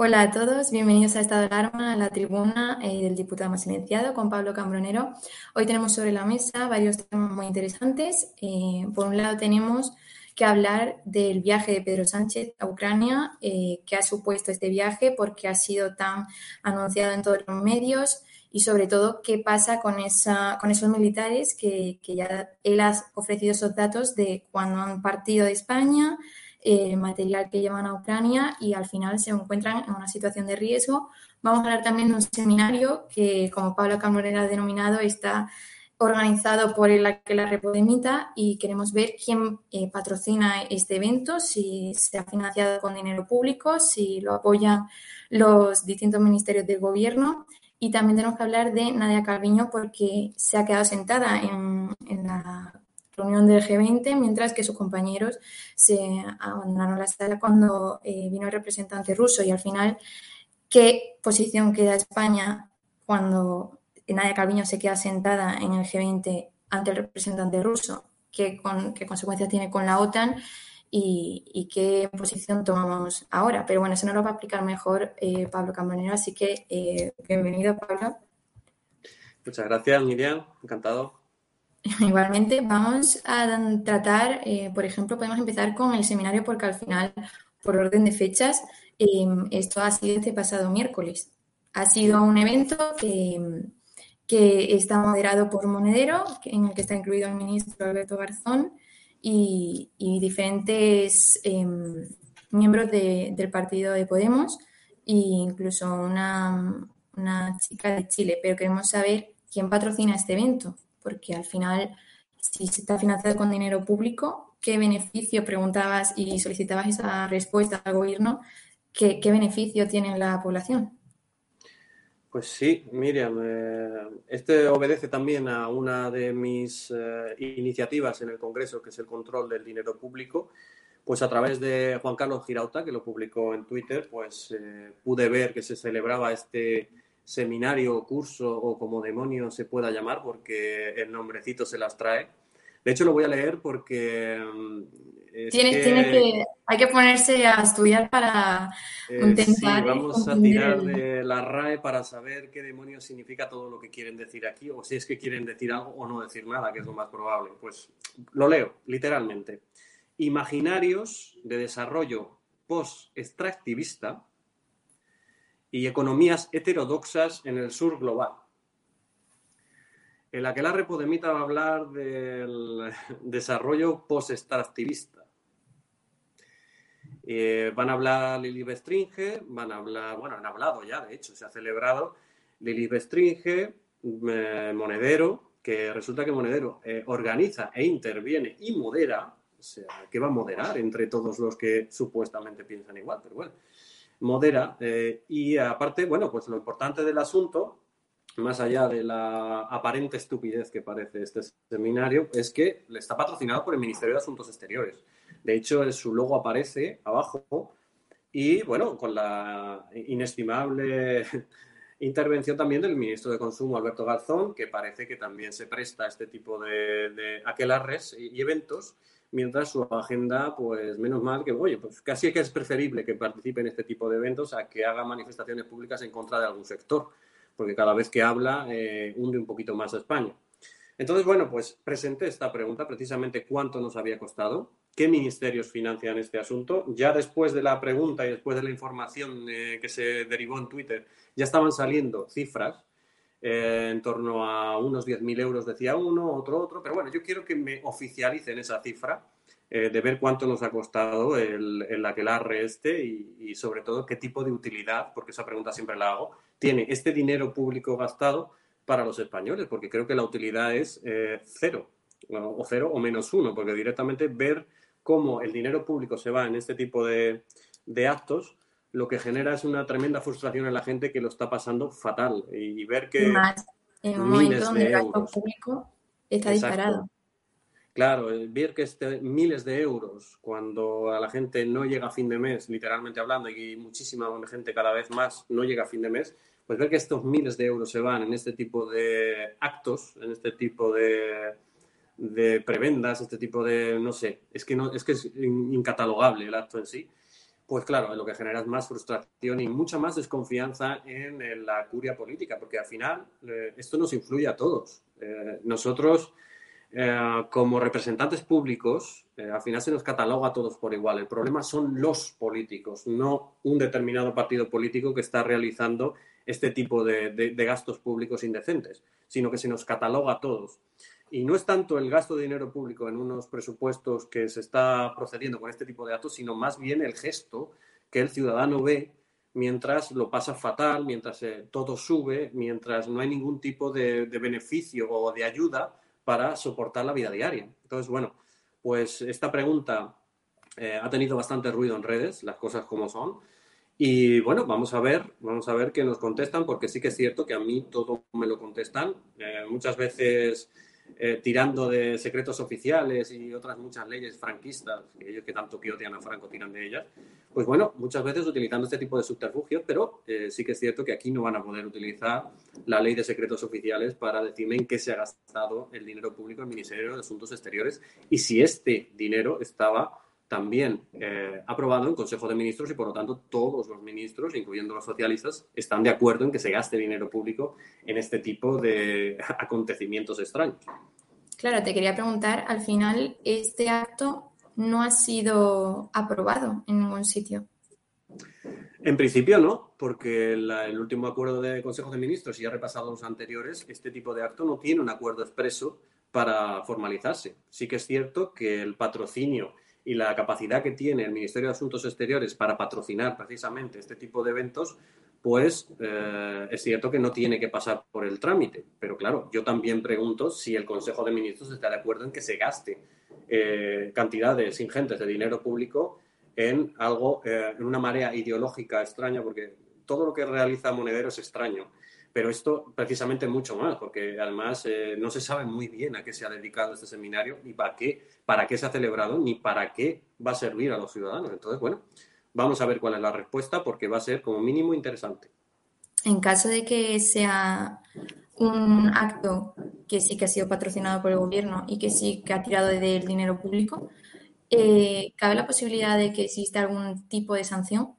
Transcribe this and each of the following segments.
Hola a todos, bienvenidos a Estado de Alarma, a la tribuna eh, del diputado más silenciado con Pablo Cambronero. Hoy tenemos sobre la mesa varios temas muy interesantes. Eh, por un lado tenemos que hablar del viaje de Pedro Sánchez a Ucrania, eh, qué ha supuesto este viaje, por qué ha sido tan anunciado en todos los medios y sobre todo qué pasa con, esos militares que, que ya él ha ofrecido esos datos de cuando han partido de España, el material que llevan a Ucrania y al final se encuentran en una situación de riesgo. Vamos a hablar también de un seminario que, como Pablo Camorera ha denominado, está organizado por el que la Repodemita y queremos ver quién eh, patrocina este evento, si se ha financiado con dinero público, si lo apoyan los distintos ministerios del gobierno. Y también tenemos que hablar de Nadia Calviño porque se ha quedado sentada en, en la reunión del G20, mientras que sus compañeros se abandonaron la sala cuando eh, vino el representante ruso y al final, ¿qué posición queda España cuando Nadia Calviño se queda sentada en el G20 ante el representante ruso? ¿Qué, consecuencias tiene con la OTAN? Y, qué posición tomamos ahora. Pero bueno, eso nos lo va a explicar mejor eh, Pablo Cambronero, así que eh, bienvenido, Pablo. Muchas gracias, Miriam. Encantado. Igualmente, vamos a tratar, eh, por ejemplo, podemos empezar con el seminario porque al final, por orden de fechas, em, esto ha sido este pasado miércoles. Ha sido un evento que, que está moderado por Monedero, en el que está incluido el ministro Alberto Garzón y, diferentes em, miembros del partido de Podemos e incluso una, una chica de Chile. Pero queremos saber quién patrocina este evento porque al final, si se está financiado con dinero público, ¿qué beneficio, preguntabas y solicitabas esa respuesta al gobierno, qué, beneficio tiene la población? Pues sí, Miriam, eh, este obedece también a una de mis eh, iniciativas en el Congreso, que es el control del dinero público. Pues a través de Juan Carlos Girauta, que lo publicó en Twitter, pues eh, pude ver que se celebraba este seminario, curso o como demonio se pueda llamar, porque el nombrecito se las trae, De hecho, lo voy a leer porque... Mm, Tienes, que... hay que ponerse a estudiar para eh. Sí, vamos a tirar de la RAE para saber qué demonios significa todo lo que quieren decir aquí, o si es que quieren decir algo o no decir nada, que es lo más probable. Pues lo leo, literalmente. Imaginarios de desarrollo post-extractivista y economías heterodoxas en el sur global. El aquelarre Podemita va a hablar del desarrollo post-extractivista. Eh, van a hablar Lili Bestringe, van a hablar, bueno, han hablado ya, de hecho, se ha celebrado Lili Bestringe, eh, Monedero, que resulta que Monedero eh, organiza e interviene y modera, o sea, que va a moderar entre todos los que supuestamente piensan igual, pero bueno, modera. Eh, y aparte, bueno, pues lo importante del asunto, más allá de la aparente estupidez que parece este seminario, es que está patrocinado por el Ministerio de Asuntos Exteriores. De hecho, su logo aparece abajo y, bueno, con la inestimable intervención también del ministro de Consumo, Alberto Garzón, que parece que también se presta a este tipo de, de aquelarres y eventos mientras su agenda, pues menos mal que, oye, pues casi que es preferible que participe en este tipo de eventos a que haga manifestaciones públicas en contra de algún sector, porque cada vez que habla eh, hunde un poquito más a España. Entonces, bueno, pues presenté esta pregunta, precisamente cuánto nos había costado, qué ministerios financian este asunto. Ya después de la pregunta y después de la información eh, que se derivó en Twitter, ya estaban saliendo cifras eh, en torno a unos 10.000 euros, decía uno, otro, otro, pero bueno, yo quiero que me oficialicen esa cifra eh, de ver cuánto nos ha costado el, el aquelarre este y, sobre todo qué tipo de utilidad, porque esa pregunta siempre la hago, tiene este dinero público gastado para los españoles, porque creo que la utilidad es eh, cero, o cero o menos uno, porque directamente ver cómo el dinero público se va en este tipo de, de actos lo que genera es una tremenda frustración en la gente que lo está pasando fatal. Y, ver que... Más en un momento donde el gasto público está disparado. Claro, ver que este, miles de euros cuando a la gente no llega a fin de mes, literalmente hablando, y muchísima gente cada vez más no llega a fin de mes, pues ver que estos miles de euros se van en este tipo de actos, en este tipo de, de prebendas, este tipo de, no sé, es que, no, es que es incatalogable el acto en sí pues claro, lo que genera es más frustración y mucha más desconfianza en, la curia política, porque al final eh, esto nos influye a todos. Eh, nosotros, eh, como representantes públicos, al final se nos cataloga a todos por igual. El problema son los políticos, no un determinado partido político que está realizando este tipo de gastos públicos indecentes, sino que se nos cataloga a todos. Y no es tanto el gasto de dinero público en unos presupuestos que se está procediendo con este tipo de datos, sino más bien el gesto que el ciudadano ve mientras lo pasa fatal, mientras eh, todo sube, mientras no hay ningún tipo de, beneficio o de ayuda para soportar la vida diaria. Entonces, bueno, pues esta pregunta eh, ha tenido bastante ruido en redes, las cosas como son. Y bueno, vamos a ver, vamos a ver qué nos contestan, porque sí que es cierto que a mí todo me lo contestan. Eh, muchas veces eh, tirando de secretos oficiales y otras muchas leyes franquistas, que ellos que tanto que odian a Franco tiran de ellas, pues bueno, muchas veces utilizando este tipo de subterfugios, pero eh, sí que es cierto que aquí no van a poder utilizar la ley de secretos oficiales para decirme en qué se ha gastado el dinero público del Ministerio de Asuntos Exteriores y si este dinero estaba también eh, aprobado en Consejo de Ministros y por lo tanto todos los ministros, incluyendo los socialistas, están de acuerdo en que se gaste dinero público en este tipo de acontecimientos extraños. Claro, te quería preguntar, al final este acto no ha sido aprobado en ningún sitio. En principio no, porque el último acuerdo de Consejo de Ministros, y ha repasado los anteriores, este tipo de acto no tiene un acuerdo expreso para formalizarse. Sí que es cierto que el patrocinio y la capacidad que tiene el Ministerio de Asuntos Exteriores para patrocinar precisamente este tipo de eventos, pues eh, es cierto que no tiene que pasar por el trámite. Pero claro, yo también pregunto si el Consejo de Ministros está de acuerdo en que se gaste eh, cantidades ingentes de dinero público en algo, eh, en una marea ideológica extraña, porque todo lo que realiza Monedero es extraño. Pero esto precisamente mucho más, porque además eh, no se sabe muy bien a qué se ha dedicado este seminario, ni para qué, para qué se ha celebrado, ni para qué va a servir a los ciudadanos. Entonces, bueno, vamos a ver cuál es la respuesta, porque va a ser como mínimo interesante. En caso de que sea un acto que sí que ha sido patrocinado por el gobierno y que sí que ha tirado del dinero público, eh, ¿cabe la posibilidad de que exista algún tipo de sanción?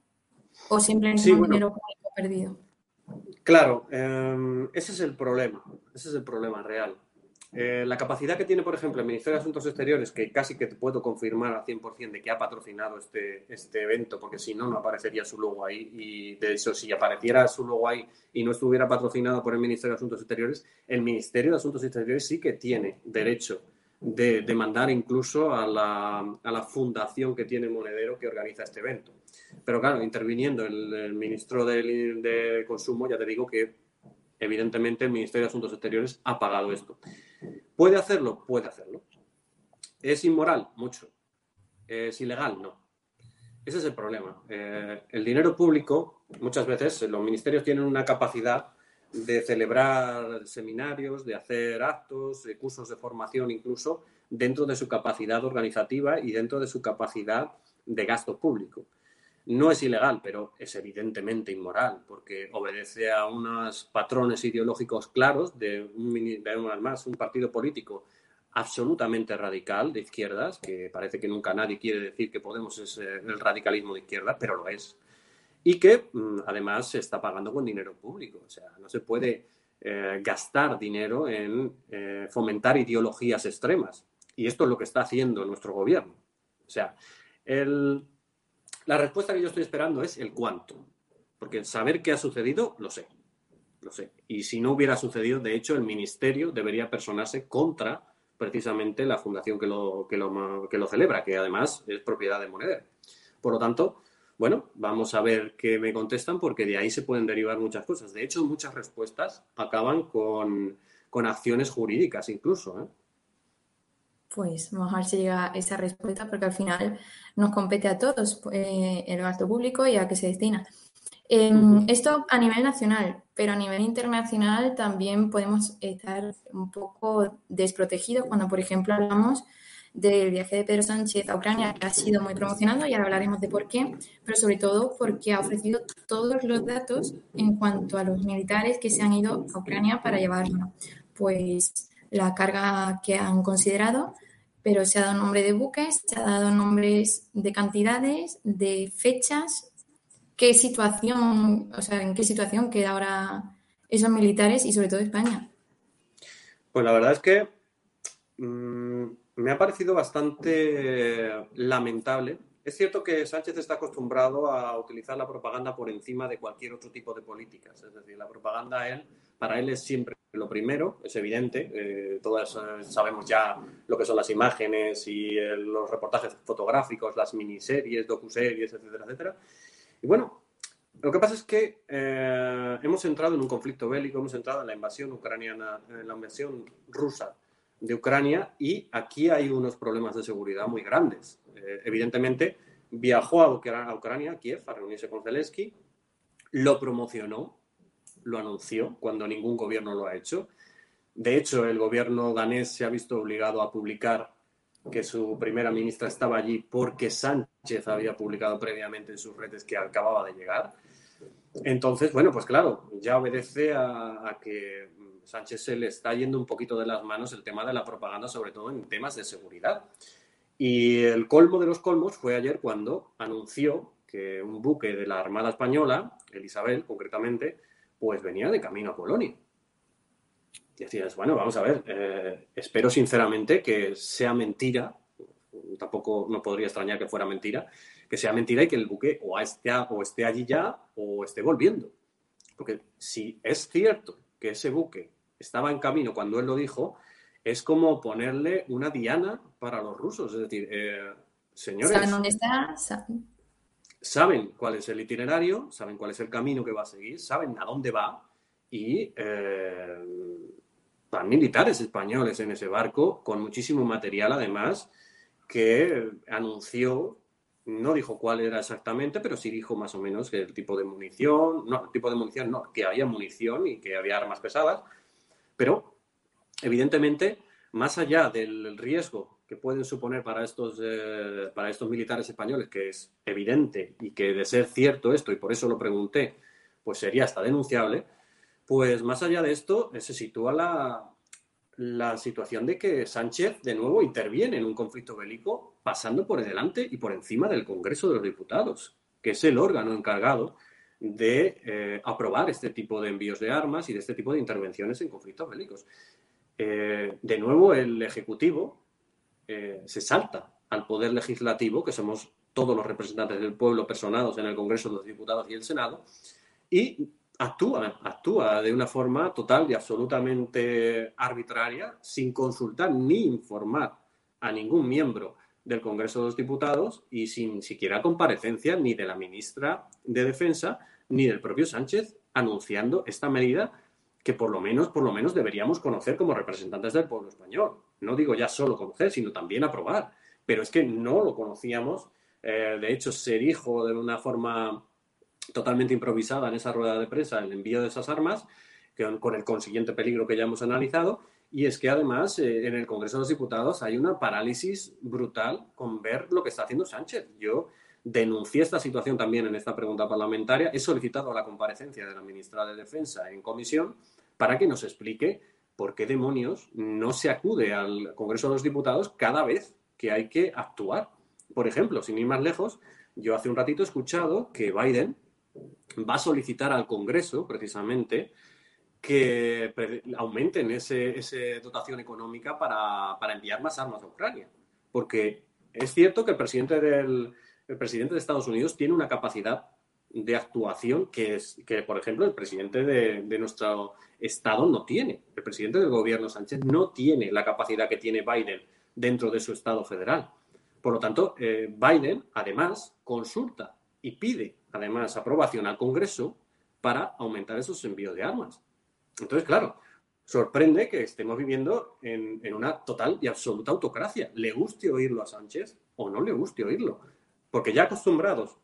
¿O simplemente un dinero público perdido? Claro, em, ese es el problema, ese es el problema real. Eh, la capacidad que tiene, por ejemplo, el Ministerio de Asuntos Exteriores, que casi que te puedo confirmar al 100% de que ha patrocinado este, este evento, porque si no, no aparecería su logo ahí. Y de hecho, si apareciera su logo ahí y no estuviera patrocinado por el Ministerio de Asuntos Exteriores, el Ministerio de Asuntos Exteriores sí que tiene derecho de demandar incluso a la, a la fundación que tiene Monedero que organiza este evento. Pero claro, interviniendo el, ministro de Consumo, ya te digo que evidentemente el Ministerio de Asuntos Exteriores ha pagado esto. ¿Puede hacerlo? Puede hacerlo. ¿Es inmoral? Mucho. ¿Es ilegal? No. Ese es el problema. Eh, el dinero público, muchas veces los ministerios tienen una capacidad de celebrar seminarios, de hacer actos, cursos de formación incluso, dentro de su capacidad organizativa y dentro de su capacidad de gasto público. No es ilegal, pero es evidentemente inmoral, porque obedece a unos patrones ideológicos claros de un, más, un partido político absolutamente radical de izquierdas, que parece que nunca nadie quiere decir que Podemos es eh, el radicalismo de izquierda, pero lo es. Y que mm, además se está pagando con dinero público. O sea, no se puede eh, gastar dinero en eh, fomentar ideologías extremas. Y esto es lo que está haciendo nuestro gobierno. O sea, el, la respuesta que yo estoy esperando es el cuánto, porque saber qué ha sucedido, lo sé, lo sé. Y si no hubiera sucedido, de hecho, el ministerio debería personarse contra precisamente la fundación que lo, que lo, que lo celebra, que además es propiedad de Moneder. Por lo tanto, bueno, vamos a ver qué me contestan, porque de ahí se pueden derivar muchas cosas. De hecho, muchas respuestas acaban con, con acciones jurídicas incluso. ¿eh? Pues vamos a ver si llega esa respuesta, porque al final nos compete a todos eh, el gasto público y a qué se destina. Em, esto a nivel nacional, pero a nivel internacional también podemos estar un poco desprotegidos cuando, por ejemplo, hablamos del viaje de Pedro Sánchez a Ucrania, que ha sido muy promocionado y ahora hablaremos de por qué, pero sobre todo porque ha ofrecido todos los datos en cuanto a los militares que se han ido a Ucrania para llevarlo. Pues la carga que han considerado, pero se ha dado nombre de buques, se ha dado nombres de cantidades, de fechas, qué situación, o sea, en qué situación queda ahora esos militares y sobre todo España. Pues la verdad es que mm, me ha parecido bastante lamentable. Es cierto que Sánchez está acostumbrado a utilizar la propaganda por encima de cualquier otro tipo de políticas. Es decir, la propaganda él, para él es siempre lo primero, es evidente, eh, todas eh, sabemos ya lo que son las imágenes y eh, los reportajes fotográficos, las miniseries, docuseries, etcétera, etcétera. Y bueno, lo que pasa es que hemos entrado en un conflicto bélico, hemos entrado en la invasión ucraniana, en la invasión rusa de Ucrania y aquí hay unos problemas de seguridad muy grandes. evidentemente, viajó a, Ucrania, a Kiev, a reunirse con Zelensky, lo promocionó, lo anunció cuando ningún gobierno lo ha hecho. De hecho, el gobierno danés se ha visto obligado a publicar que su primera ministra estaba allí porque Sánchez había publicado previamente en sus redes que acababa de llegar. Entonces, bueno, pues claro, ya obedece a, que Sánchez se le está yendo un poquito de las manos el tema de la propaganda, sobre todo en temas de seguridad. Y el colmo de los colmos fue ayer cuando anunció que un buque de la Armada Española, el Isabel concretamente, pues venía de camino a Polonia. Y decías, bueno, vamos a ver, eh, espero sinceramente que sea mentira, tampoco no podría extrañar que fuera mentira, que sea mentira y que el buque o esté, o esté allí ya o esté volviendo. Porque si es cierto que ese buque estaba en camino cuando él lo dijo, es como ponerle una diana para los rusos. Es decir, eh, señores. ¿Saben dónde está? saben cuál es el itinerario, saben cuál es el camino que va a seguir, saben a dónde va y eh, van militares españoles en ese barco con muchísimo material además que anunció, no dijo cuál era exactamente, pero sí dijo más o menos que el tipo de munición, no, el tipo de munición no, que había munición y que había armas pesadas, pero evidentemente, más allá del riesgo que pueden suponer para estos, eh, para estos militares españoles, que es evidente y que de ser cierto esto, y por eso lo pregunté, pues sería hasta denunciable, pues más allá de esto eh, se sitúa la, la situación de que Sánchez de nuevo interviene en un conflicto bélico pasando por delante y por encima del Congreso de los Diputados, que es el órgano encargado de eh, aprobar este tipo de envíos de armas y de este tipo de intervenciones en conflictos bélicos. Eh, de nuevo, el Ejecutivo eh, se salta al Poder Legislativo, que somos todos los representantes del pueblo personados en el Congreso de los Diputados y el Senado, y actúa, actúa de una forma total y absolutamente arbitraria, sin consultar ni informar a ningún miembro del Congreso de los Diputados y sin siquiera comparecencia ni de la ministra de Defensa ni del propio Sánchez anunciando esta medida que por lo menos, por lo menos deberíamos conocer como representantes del pueblo español. No digo ya solo conocer, sino también aprobar. Pero es que no lo conocíamos. Eh, de hecho, se dijo de una forma totalmente improvisada en esa rueda de prensa el envío de esas armas, con el consiguiente peligro que ya hemos analizado, y es que además eh, en el Congreso de los Diputados hay una parálisis brutal con ver lo que está haciendo Sánchez. Yo denuncié esta situación también en esta pregunta parlamentaria. He solicitado la comparecencia de la ministra de Defensa en comisión para que nos explique por qué demonios no se acude al Congreso de los Diputados cada vez que hay que actuar. Por ejemplo, sin ir más lejos, yo hace un ratito he escuchado que Biden va a solicitar al Congreso, precisamente, que aumenten esa ese dotación económica para, enviar más armas a Ucrania. Porque es cierto que el presidente, del, el presidente de Estados Unidos tiene una capacidad de actuación que, es, que por ejemplo, el presidente de, nuestro Estado no tiene. El presidente del gobierno Sánchez no tiene la capacidad que tiene Biden dentro de su Estado federal. Por lo tanto, eh, Biden, además, consulta y pide, además, aprobación al Congreso para aumentar esos envíos de armas. Entonces, claro, sorprende que estemos viviendo en, una total y absoluta autocracia. Le guste oírlo a Sánchez o no le guste oírlo. Porque ya acostumbrados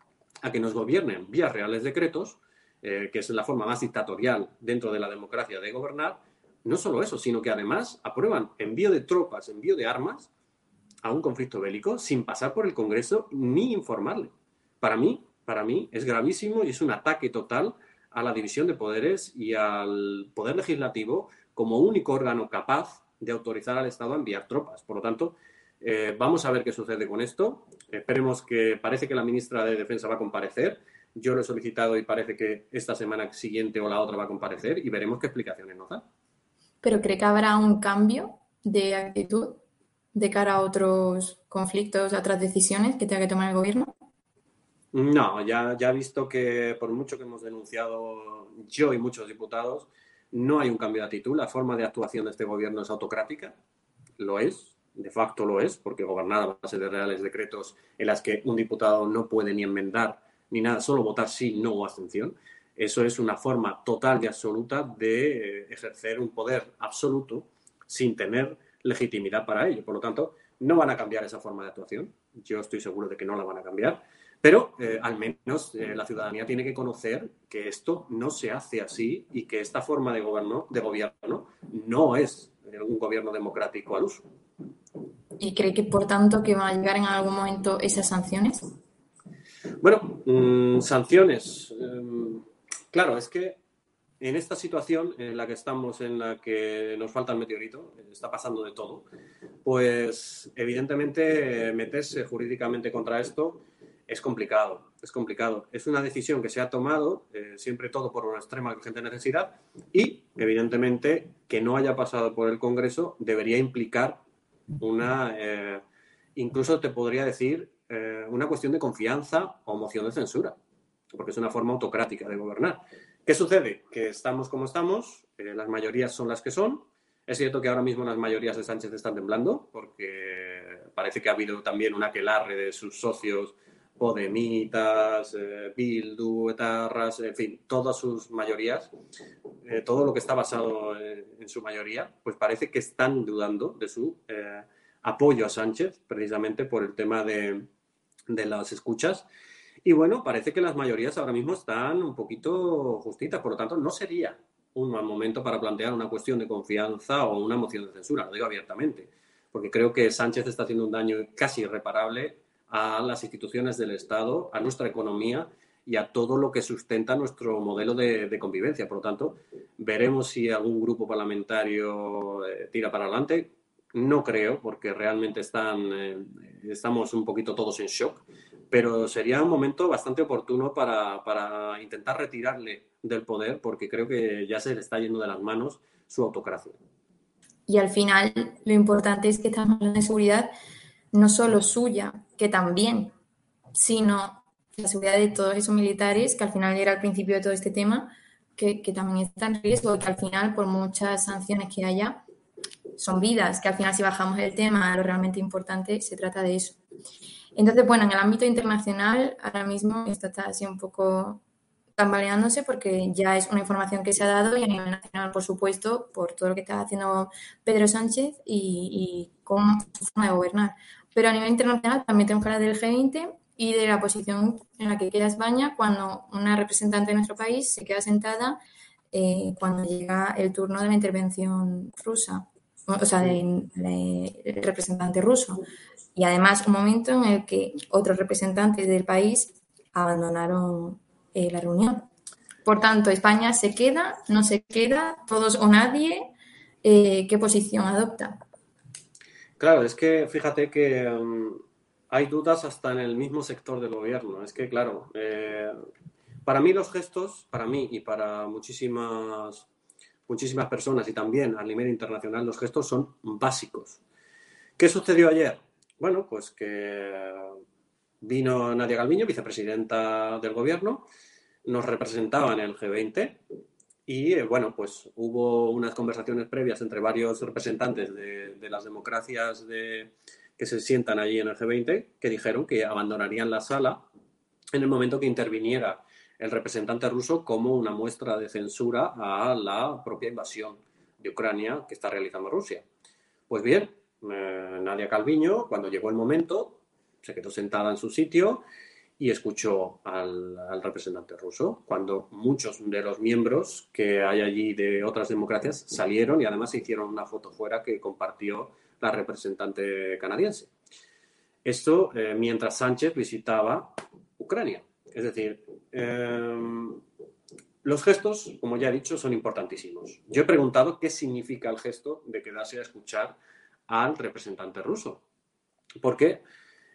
a que nos gobiernen vía reales decretos, eh, que es la forma más dictatorial dentro de la democracia de gobernar, no solo eso, sino que además aprueban envío de tropas, envío de armas a un conflicto bélico sin pasar por el Congreso ni informarle. Para mí, para mí es gravísimo y es un ataque total a la división de poderes y al poder legislativo como único órgano capaz de autorizar al Estado a enviar tropas. Por lo tanto, eh, vamos a ver qué sucede con esto. Esperemos que parece que la ministra de Defensa va a comparecer. Yo lo he solicitado y parece que esta semana siguiente o la otra va a comparecer y veremos qué explicaciones nos da. ¿Pero cree que habrá un cambio de actitud de cara a otros conflictos, a otras decisiones que tenga que tomar el gobierno? No, ya, ya visto que por mucho que hemos denunciado yo y muchos diputados, no hay un cambio de actitud. La forma de actuación de este gobierno es autocrática, lo es, de facto lo es, porque gobernar a base de reales decretos en las que un diputado no puede ni enmendar ni nada, solo votar sí, no o abstención. Eso es una forma total y absoluta de eh, ejercer un poder absoluto sin tener legitimidad para ello. Por lo tanto, no van a cambiar esa forma de actuación. Yo estoy seguro de que no la van a cambiar. Pero eh, al menos eh, la ciudadanía tiene que conocer que esto no se hace así y que esta forma de gobierno, de gobierno no es eh, un gobierno democrático al uso. ¿Y cree que, por tanto, que van a llegar en algún momento esas sanciones? Bueno, mm, sanciones. Em, claro, es que en esta situación en la que estamos, en la que nos falta el meteorito, está pasando de todo, pues evidentemente meterse jurídicamente contra esto es complicado, es complicado. Es una decisión que se ha tomado, eh, siempre todo por una extrema urgente necesidad, y evidentemente que no haya pasado por el Congreso debería implicar una, eh, incluso te podría decir, eh, una cuestión de confianza o moción de censura, porque es una forma autocrática de gobernar. ¿Qué sucede? Que estamos como estamos, las mayorías son las que son. Es cierto que ahora mismo las mayorías de Sánchez están temblando, porque parece que ha habido también un aquelarre de sus socios Podemitas, eh, Bildu, Etarras, en fin, todas sus mayorías, eh, todo lo que está basado en, su mayoría, pues parece que están dudando de su eh, apoyo a Sánchez, precisamente por el tema de, de, las escuchas. Y bueno, parece que las mayorías ahora mismo están un poquito justitas, por lo tanto, no sería un mal momento para plantear una cuestión de confianza o una moción de censura, lo digo abiertamente, porque creo que Sánchez está haciendo un daño casi irreparable a las instituciones del Estado, a nuestra economía y a todo lo que sustenta nuestro modelo de, convivencia. Por lo tanto, veremos si algún grupo parlamentario eh, tira para adelante. No creo, porque realmente están, eh, estamos un poquito todos en shock, pero sería un momento bastante oportuno para, para intentar retirarle del poder, porque creo que ya se le está yendo de las manos su autocracia. Y al final, lo importante es que estamos hablando de seguridad no solo suya, que también, sino la seguridad de todos esos militares, que al final era el principio de todo este tema, que, también está en riesgo, que al final, por muchas sanciones que haya, son vidas, que al final si bajamos el tema a lo realmente importante, se trata de eso. Entonces, bueno, en el ámbito internacional, ahora mismo esto está así un poco tambaleándose porque ya es una información que se ha dado y a nivel nacional, por supuesto, por todo lo que está haciendo Pedro Sánchez y, y con su forma de gobernar. Pero a nivel internacional también tenemos que hablar del G20 y de la posición en la que queda España cuando una representante de nuestro país se queda sentada eh, cuando llega el turno de la intervención rusa, o sea, del representante ruso. Y además un momento en el que otros representantes del país abandonaron eh, la reunión. Por tanto, España se queda, no se queda, todos o nadie, eh, ¿qué posición adopta? Claro, es que fíjate que um, hay dudas hasta en el mismo sector del gobierno. Es que, claro, eh, para mí los gestos, para mí y para muchísimas, muchísimas personas y también a nivel internacional, los gestos son básicos. ¿Qué sucedió ayer? Bueno, pues que vino Nadia Galviño, vicepresidenta del gobierno, nos representaba en el G20 y eh, bueno, pues hubo unas conversaciones previas entre varios representantes de, las democracias que se sientan allí en el G20 que dijeron que abandonarían la sala en el momento que interviniera el representante ruso como una muestra de censura a la propia invasión de Ucrania que está realizando Rusia. Pues bien, eh, Nadia Calviño, cuando llegó el momento, se quedó sentada en su sitio y escuchó al, representante ruso, cuando muchos de los miembros que hay allí de otras democracias salieron y además se hicieron una foto fuera que compartió la representante canadiense. Esto eh, mientras Sánchez visitaba Ucrania. Es decir, em, los gestos, como ya he dicho, son importantísimos. Yo he preguntado qué significa el gesto de quedarse a escuchar al representante ruso. Porque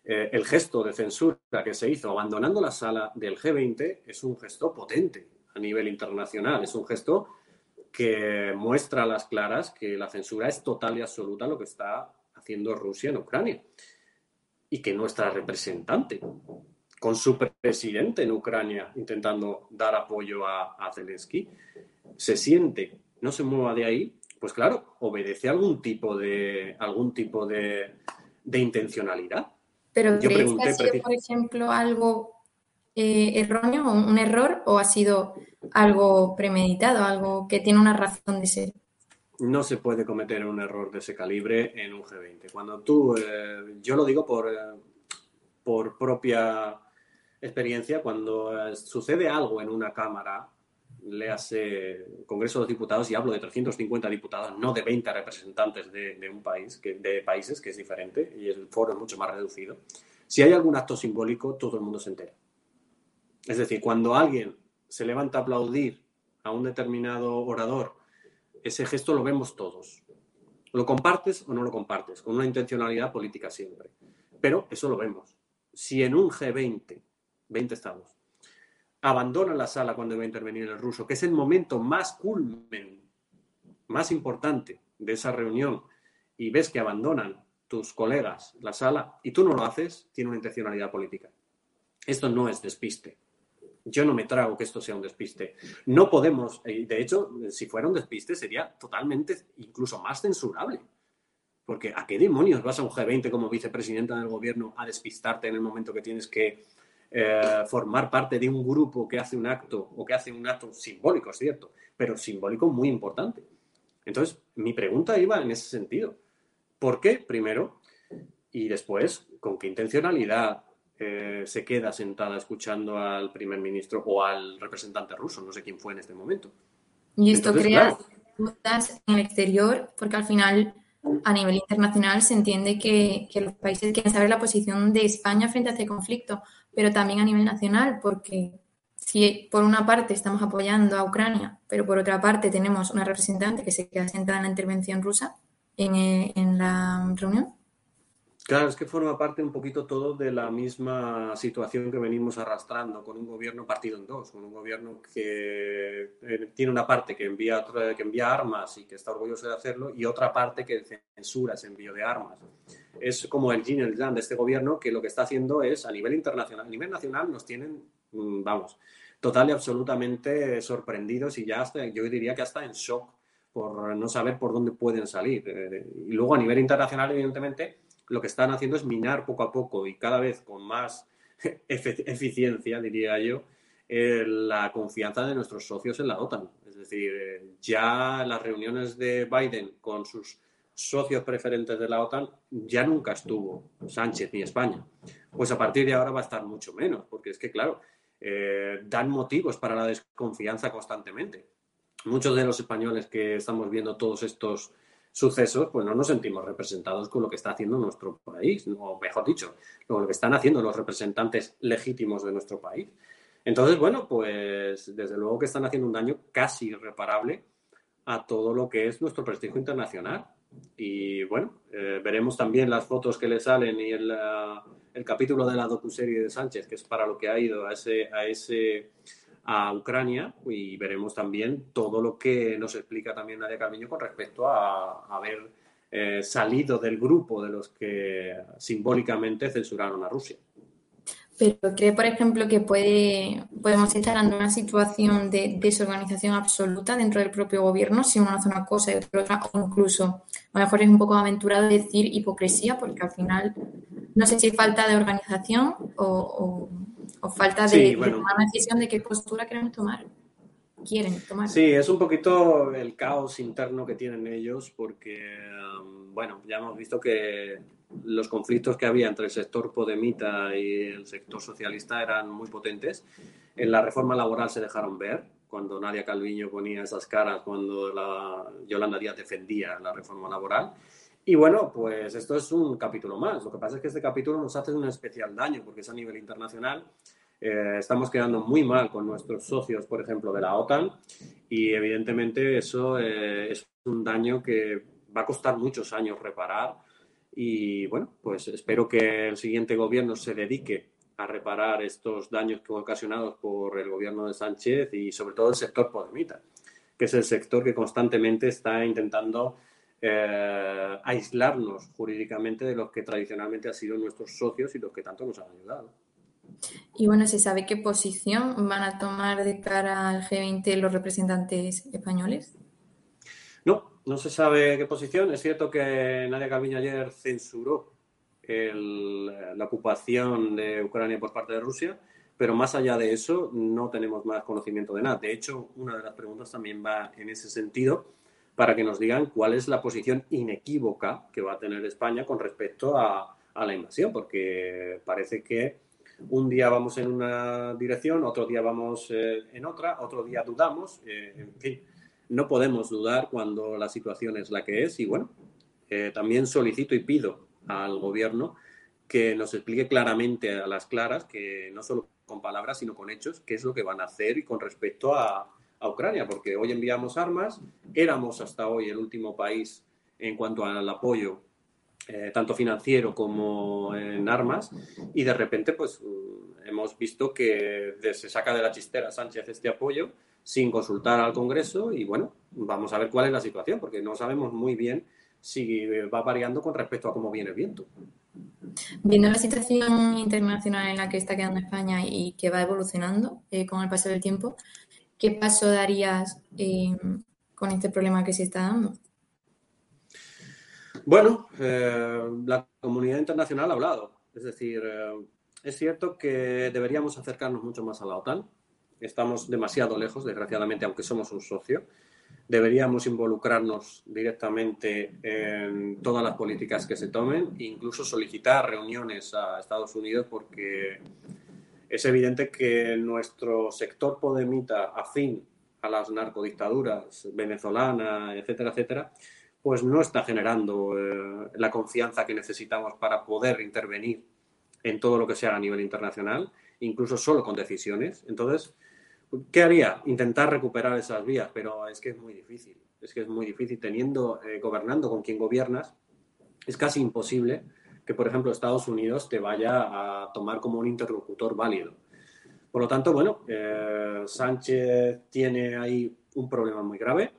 eh, el gesto de censura que se hizo abandonando la sala del G20 es un gesto potente a nivel internacional, es un gesto que muestra a las claras que la censura es total y absoluta lo que está haciendo Rusia en Ucrania y que nuestra representante, con su presidente en Ucrania intentando dar apoyo a, Zelensky, se siente, no se mueva de ahí, pues claro, obedece algún tipo de, algún tipo de intencionalidad. Pero ¿crees que ha sido, por ejemplo, algo eh, erróneo, un error, o ha sido algo premeditado, algo que tiene una razón de ser? No se puede cometer un error de ese calibre en un G20. Cuando tú, eh, yo lo digo por, eh, por propia experiencia, cuando sucede algo en una Cámara, le hace Congreso de los Diputados, y hablo de 350 diputados, no de 20 representantes de, un país, de países, que es diferente, y el foro es mucho más reducido. Si hay algún acto simbólico, todo el mundo se entera. Es decir, cuando alguien se levanta a aplaudir a un determinado orador, ese gesto lo vemos todos. Lo compartes o no lo compartes, con una intencionalidad política siempre. Pero eso lo vemos. Si en un G20, 20 estados, abandona la sala cuando va a intervenir el ruso, que es el momento más culmen, más importante de esa reunión, y ves que abandonan tus colegas la sala y tú no lo haces, tiene una intencionalidad política. Esto no es despiste. Yo no me trago que esto sea un despiste. No podemos, de hecho, si fuera un despiste sería totalmente, incluso más censurable. Porque ¿a qué demonios vas a un G20 como vicepresidenta del gobierno a despistarte en el momento que tienes que eh, formar parte de un grupo que hace un acto o que hace un acto simbólico, es cierto, pero simbólico muy importante. Entonces, mi pregunta iba en ese sentido. ¿Por qué primero? Y después, ¿con qué intencionalidad eh, se queda sentada escuchando al primer ministro o al representante ruso? No sé quién fue en este momento. Y esto crea dudas en el exterior, porque al final a nivel internacional se entiende que, que, los países quieren saber la posición de España frente a este conflicto, pero también a nivel nacional, porque si por una parte estamos apoyando a Ucrania, pero por otra parte tenemos una representante que se queda sentada en la intervención rusa en, eh, en la reunión. Claro, es que forma parte un poquito todo de la misma situación que venimos arrastrando con un gobierno partido en dos, con un gobierno que eh, tiene una parte que envía, que envía armas y que está orgulloso de hacerlo y otra parte que censura ese envío de armas. Es como el yin y el yang de este gobierno que lo que está haciendo es a nivel internacional, a nivel nacional nos tienen, mm, vamos, total y absolutamente sorprendidos y ya hasta, yo diría que hasta en shock por no saber por dónde pueden salir. Eh, y luego a nivel internacional, evidentemente, lo que están haciendo es minar poco a poco y cada vez con más eficiencia, diría yo, eh, la confianza de nuestros socios en la OTAN. Es decir, eh, ya las reuniones de Biden con sus socios preferentes de la OTAN ya nunca estuvo Sánchez ni España. Pues a partir de ahora va a estar mucho menos, porque es que, claro, eh, dan motivos para la desconfianza constantemente. Muchos de los españoles que estamos viendo todos estos sucesos, pues no nos sentimos representados con lo que está haciendo nuestro país, o mejor dicho, con lo que están haciendo los representantes legítimos de nuestro país. Entonces, bueno, pues desde luego que están haciendo un daño casi irreparable a todo lo que es nuestro prestigio internacional. Y bueno, eh, veremos también las fotos que le salen y el, el capítulo de la docuserie de Sánchez, que es para lo que ha ido a ese, a ese a Ucrania y veremos también todo lo que nos explica también Nadia Calviño con respecto a, haber eh, salido del grupo de los que simbólicamente censuraron a Rusia. Pero cree, por ejemplo, que puede, podemos estar ante una situación de desorganización absoluta dentro del propio gobierno si uno hace una cosa y otro otra, o incluso, a lo mejor es un poco aventurado decir hipocresía, porque al final no sé si falta de organización o, falta de, tomar una decisión de qué postura queremos tomar. Quieren tomar. Sí, es un poquito el caos interno que tienen ellos, porque, um, bueno, ya hemos visto que los conflictos que había entre el sector podemita y el sector socialista eran muy potentes. En la reforma laboral se dejaron ver, cuando Nadia Calviño ponía esas caras, cuando la Yolanda Díaz defendía la reforma laboral. Y bueno, pues esto es un capítulo más. Lo que pasa es que este capítulo nos hace un especial daño porque es a nivel internacional. Eh, estamos quedando muy mal con nuestros socios, por ejemplo, de la OTAN y evidentemente eso eh, es un daño que va a costar muchos años reparar y bueno, pues espero que el siguiente gobierno se dedique a reparar estos daños que ocasionados por el gobierno de Sánchez y sobre todo el sector Podemita, que es el sector que constantemente está intentando eh, aislarnos jurídicamente de los que tradicionalmente han sido nuestros socios y los que tanto nos han ayudado. Y bueno, ¿se sabe qué posición van a tomar de cara al G20 los representantes españoles? No, no se sabe qué posición. Es cierto que Nadia Calviño ayer censuró la ocupación de Ucrania por parte de Rusia, pero más allá de eso no tenemos más conocimiento de nada. De hecho, una de las preguntas también va en ese sentido para que nos digan cuál es la posición inequívoca que va a tener España con respecto a, la invasión, porque parece que un día vamos en una dirección, otro día vamos eh, en otra, otro día dudamos, eh, en fin no podemos dudar cuando la situación es la que es. Y bueno, eh, también solicito y pido al gobierno que nos explique claramente a las claras, que no solo con palabras, sino con hechos, qué es lo que van a hacer y con respecto a, Ucrania, porque hoy enviamos armas, éramos hasta hoy el último país en cuanto al apoyo, eh, tanto financiero como en armas, y de repente pues mm, hemos visto que se saca de la chistera Sánchez este apoyo sin consultar al Congreso y bueno, vamos a ver cuál es la situación, porque no sabemos muy bien si va variando con respecto a cómo viene el viento. Viendo la situación internacional en la que está quedando España y que va evolucionando eh, con el paso del tiempo, ¿qué paso darías eh, con este problema que se está dando? Bueno, eh, la comunidad internacional ha hablado. Es decir, es cierto que deberíamos acercarnos mucho más a la OTAN estamos demasiado lejos, desgraciadamente, aunque somos un socio. Deberíamos involucrarnos directamente en todas las políticas que se tomen incluso solicitar reuniones a Estados Unidos porque es evidente que nuestro sector podemita afín a las narcodictaduras venezolana, etcétera, etcétera, pues no está generando eh, la confianza que necesitamos para poder intervenir en todo lo que sea a nivel internacional, incluso solo con decisiones. Entonces, ¿qué haría? Intentar recuperar esas vías, pero es que es muy difícil. Es que es muy difícil teniendo, eh, gobernando con quien gobiernas, es casi imposible que, por ejemplo, Estados Unidos te vaya a tomar como un interlocutor válido. Por lo tanto, bueno, eh, Sánchez tiene ahí un problema muy grave.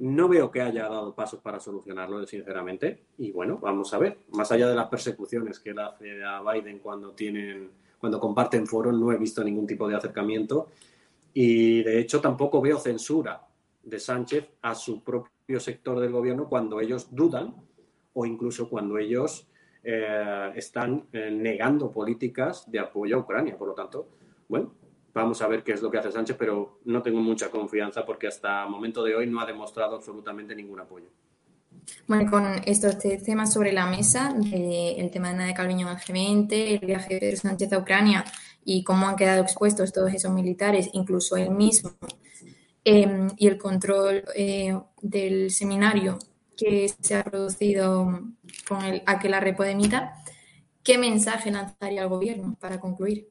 No veo que haya dado pasos para solucionarlo, sinceramente. Y bueno, vamos a ver. Más allá de las persecuciones que él hace a Biden cuando tienen, cuando comparten foros, no he visto ningún tipo de acercamiento. Y de hecho tampoco veo censura de Sánchez a su propio sector del gobierno cuando ellos dudan o incluso cuando ellos eh, están eh, negando políticas de apoyo a Ucrania. Por lo tanto, bueno, vamos a ver qué es lo que hace Sánchez, pero no tengo mucha confianza porque hasta el momento de hoy no ha demostrado absolutamente ningún apoyo. Bueno, con estos temas sobre la mesa, el tema de Nadia Calviño en G20, el viaje de Pedro Sánchez a Ucrania y cómo han quedado expuestos todos esos militares, incluso él mismo, em, y el control eh, del seminario que se ha producido con el aquel repodemita, ¿qué mensaje lanzaría al gobierno para concluir?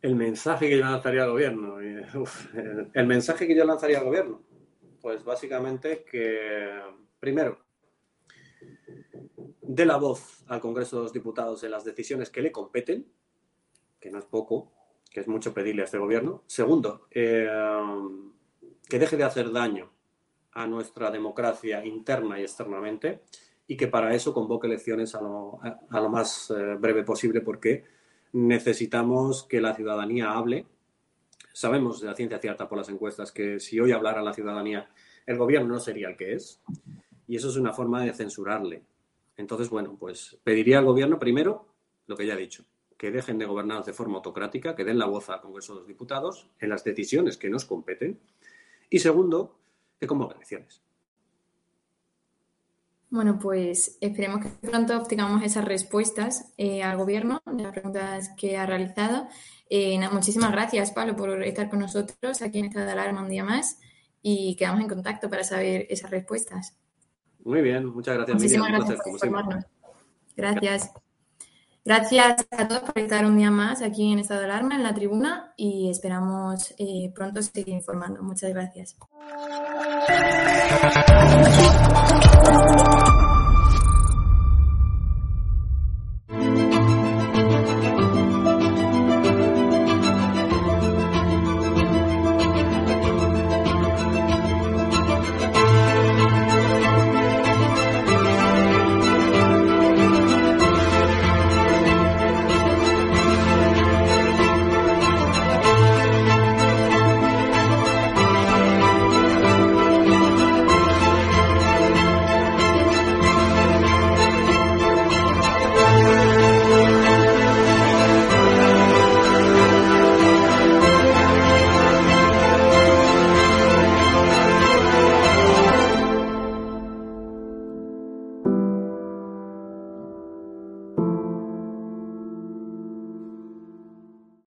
El mensaje que yo lanzaría al gobierno. Eh, el mensaje que yo lanzaría al gobierno. Pues básicamente que, primero, dé la voz al Congreso de los Diputados en las decisiones que le competen, que no es poco, que es mucho pedirle a este gobierno. Segundo, eh, que deje de hacer daño a nuestra democracia interna y externamente y que para eso convoque elecciones a lo, a, lo más eh, breve posible porque necesitamos que la ciudadanía hable. Sabemos de la ciencia cierta por las encuestas que si hoy hablara la ciudadanía, el gobierno no sería el que es y eso es una forma de censurarle. Entonces, bueno, pues pediría al gobierno primero lo que ya he dicho, que dejen de gobernar de forma autocrática, que den la voz al Congreso de los Diputados en las decisiones que nos competen. Y segundo, que elecciones. Bueno, pues esperemos que pronto obtengamos esas respuestas eh, al gobierno de las preguntas que ha realizado. Eh, muchísimas gracias, Pablo, por estar con nosotros aquí en Estado de Alarma un día más y quedamos en contacto para saber esas respuestas. Muy bien, muchas gracias. Muchísimas gracias por informarnos. Gracias. Gracias a todos por estar un día más aquí en Estado de Alarma, en la tribuna, y esperamos eh, pronto seguir informando. Muchas gracias. Thank you.